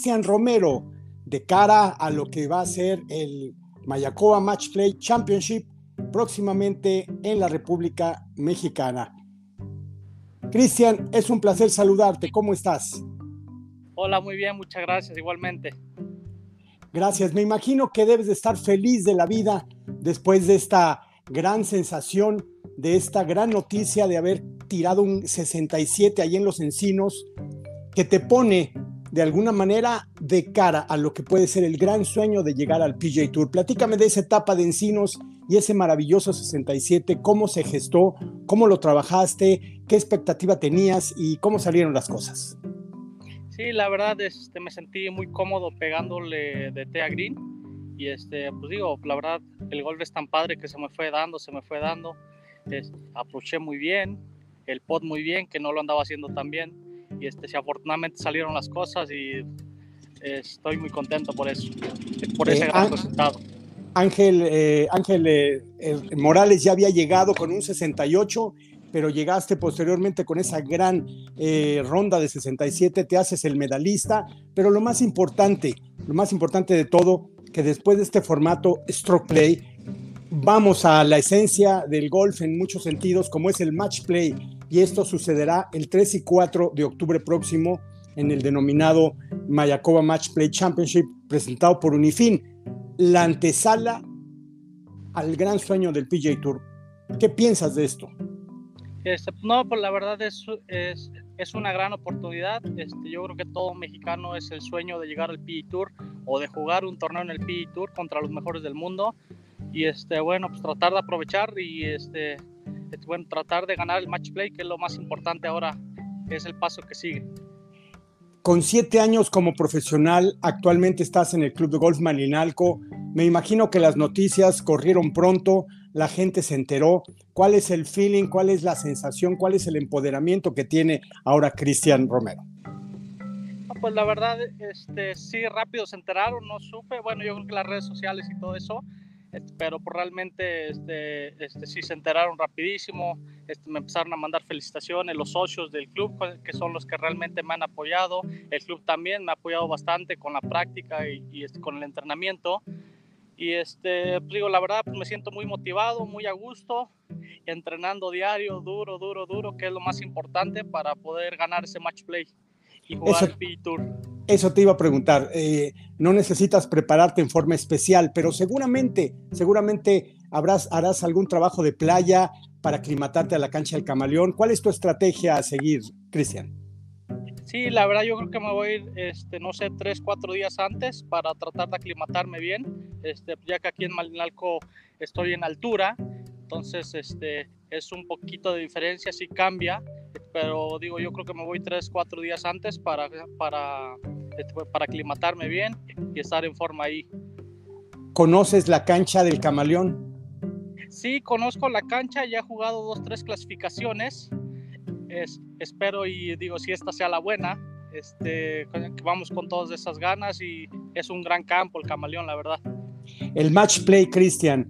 Cristian Romero de cara a lo que va a ser el Mayacoba Match Play Championship próximamente en la República Mexicana. Cristian, es un placer saludarte. ¿Cómo estás? Hola, muy bien, muchas gracias, igualmente. Gracias, me imagino que debes de estar feliz de la vida después de esta gran sensación, de esta gran noticia de haber tirado un 67 ahí en los encinos, que te pone de alguna manera de cara a lo que puede ser el gran sueño de llegar al PJ Tour. Platícame de esa etapa de encinos y ese maravilloso 67, cómo se gestó, cómo lo trabajaste, qué expectativa tenías y cómo salieron las cosas. Sí, la verdad este, me sentí muy cómodo pegándole de Tea Green. Y este, pues digo, la verdad el golf es tan padre que se me fue dando, se me fue dando, aproché muy bien, el pot muy bien, que no lo andaba haciendo tan bien y este, si afortunadamente salieron las cosas y estoy muy contento por eso, por ese eh, gran resultado. Ángel, eh, Ángel eh, Morales ya había llegado con un 68, pero llegaste posteriormente con esa gran ronda de 67, te haces el medalista, pero lo más importante, lo más importante de todo, que después de este formato stroke play, vamos a la esencia del golf en muchos sentidos, como es el match play, y esto sucederá el 3 y 4 de octubre próximo en el denominado Mayakoba Match Play Championship presentado por Unifin la antesala al gran sueño del PJ Tour. ¿Qué piensas de esto? Este, no, pues la verdad es, es, una gran oportunidad. Este, yo creo que todo mexicano es el sueño de llegar al PG Tour o de jugar un torneo en el PG Tour contra los mejores del mundo. Y este, bueno, pues tratar de aprovechar y este, este, bueno, tratar de ganar el match play, que es lo más importante ahora, es el paso que sigue. Con siete años como profesional, actualmente estás en el Club de Golf Malinalco. Me imagino que las noticias corrieron pronto, la gente se enteró. ¿Cuál es el feeling, cuál es la sensación, cuál es el empoderamiento que tiene ahora Cristian Romero? Pues la verdad, este, sí, rápido se enteraron, no supe. Bueno, yo creo que las redes sociales y todo eso pero pues realmente este, este, sí se enteraron rapidísimo, este, me empezaron a mandar felicitaciones, los socios del club, que son los que realmente me han apoyado, el club también me ha apoyado bastante con la práctica y, este, con el entrenamiento. Y este, pues digo, la verdad, pues me siento muy motivado, muy a gusto, entrenando diario, duro, duro, duro, que es lo más importante para poder ganar ese match play y jugar el PG Tour. Eso te iba a preguntar. Eh, no necesitas prepararte en forma especial, pero seguramente, seguramente habrás, harás algún trabajo de playa para aclimatarte a la cancha del camaleón. ¿Cuál es tu estrategia a seguir, Cristian? Sí, la verdad yo creo que me voy a ir, este, no sé, tres, cuatro días antes para tratar de aclimatarme bien, este, ya que aquí en Malinalco estoy en altura, entonces este, es un poquito de diferencia, sí cambia, pero digo, yo creo que me voy tres, cuatro días antes para, para este, para aclimatarme bien y estar en forma ahí. ¿Conoces la cancha del camaleón? Sí, conozco la cancha, ya he jugado dos, tres clasificaciones. Es, espero y digo, si esta sea la buena, este, vamos con todas esas ganas y es un gran campo el camaleón, la verdad. El match play, Cristian,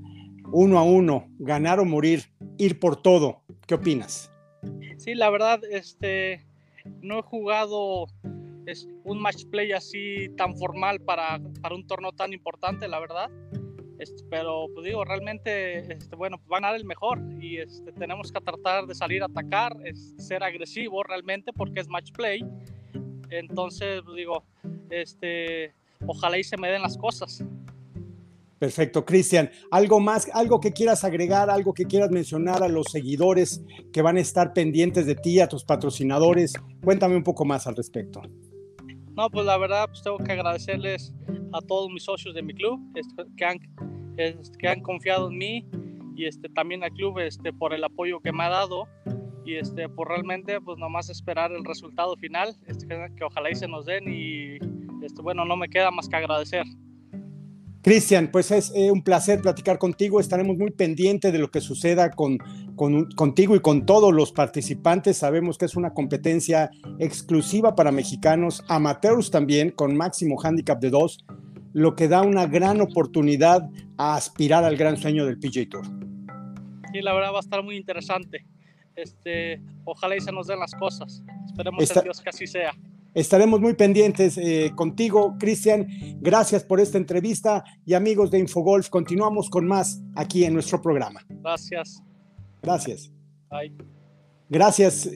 uno a uno, ganar o morir, ir por todo, ¿qué opinas? Sí, la verdad, este, no he jugado es un match play así tan formal para, para un torneo tan importante, la verdad. Este, pero pues digo, realmente, este, bueno, pues, van a dar el mejor y este, tenemos que tratar de salir a atacar, es, ser agresivo realmente porque es match play. Entonces, pues, digo, este, ojalá y se me den las cosas. Perfecto, Cristian. ¿Algo más, algo que quieras agregar, algo que quieras mencionar a los seguidores que van a estar pendientes de ti, a tus patrocinadores? Cuéntame un poco más al respecto. No, pues la verdad, pues tengo que agradecerles a todos mis socios de mi club este, que, han, que han confiado en mí y este, también al club este, por el apoyo que me ha dado y este, por realmente pues nomás esperar el resultado final, este, que, ojalá y se nos den y este, bueno, no me queda más que agradecer. Cristian, pues es eh, un placer platicar contigo. Estaremos muy pendientes de lo que suceda con, contigo y con todos los participantes. Sabemos que es una competencia exclusiva para mexicanos, amateurs también, con máximo handicap de dos, lo que da una gran oportunidad a aspirar al gran sueño del PJ Tour. Sí, la verdad va a estar muy interesante. Este, ojalá y se nos den las cosas. Esperemos en Dios que así sea. Estaremos muy pendientes eh, contigo, Cristian. Gracias por esta entrevista y amigos de Infogolf, continuamos con más aquí en nuestro programa. Gracias. Gracias. Bye. Gracias,